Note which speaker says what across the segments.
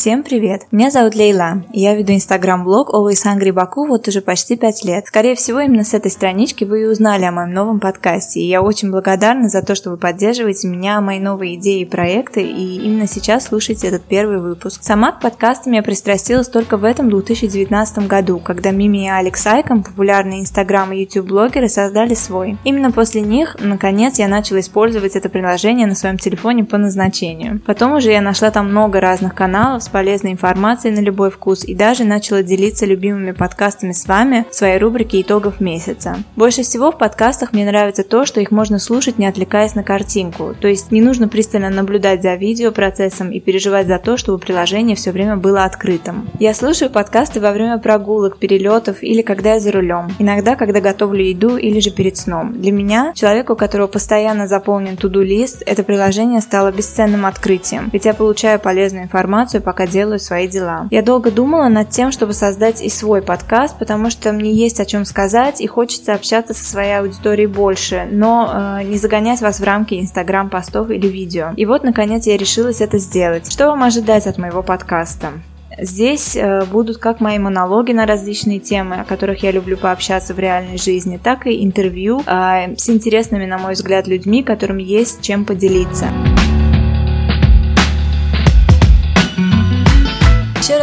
Speaker 1: Всем привет! Меня зовут Лейла, и я веду инстаграм-блог Always Hungry Baku вот уже почти 5 лет. Скорее всего, именно с этой странички вы и узнали о моем новом подкасте, и я очень благодарна за то, что вы поддерживаете меня, мои новые идеи и проекты, и именно сейчас слушаете этот первый выпуск. Сама к подкастам я пристрастилась только в этом 2019 году, когда Мими и Алекс Айком, популярные инстаграм и YouTube блогеры, создали свой. Именно после них, наконец, я начала использовать это приложение на своем телефоне по назначению. Потом уже я нашла там много разных каналов полезной информацией на любой вкус и даже начала делиться любимыми подкастами с вами в своей рубрике итогов месяца. Больше всего в подкастах мне нравится то, что их можно слушать, не отвлекаясь на картинку. То есть не нужно пристально наблюдать за видеопроцессом и переживать за то, чтобы приложение все время было открытым. Я слушаю подкасты во время прогулок, перелетов или когда я за рулем. Иногда, когда готовлю еду или же перед сном. Для меня, человеку, у которого постоянно заполнен туду-лист, это приложение стало бесценным открытием, ведь я получаю полезную информацию, пока делаю свои дела. Я долго думала над тем, чтобы создать и свой подкаст, потому что мне есть о чем сказать и хочется общаться со своей аудиторией больше, но э, не загонять вас в рамки инстаграм-постов или видео. И вот, наконец, я решилась это сделать. Что вам ожидать от моего подкаста? Здесь э, будут как мои монологи на различные темы, о которых я люблю пообщаться в реальной жизни, так и интервью э, с интересными, на мой взгляд, людьми, которым есть чем поделиться.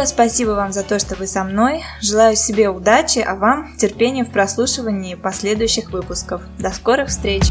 Speaker 1: Спасибо вам за то, что вы со мной. Желаю себе удачи, а вам терпения в прослушивании последующих выпусков. До скорых встреч!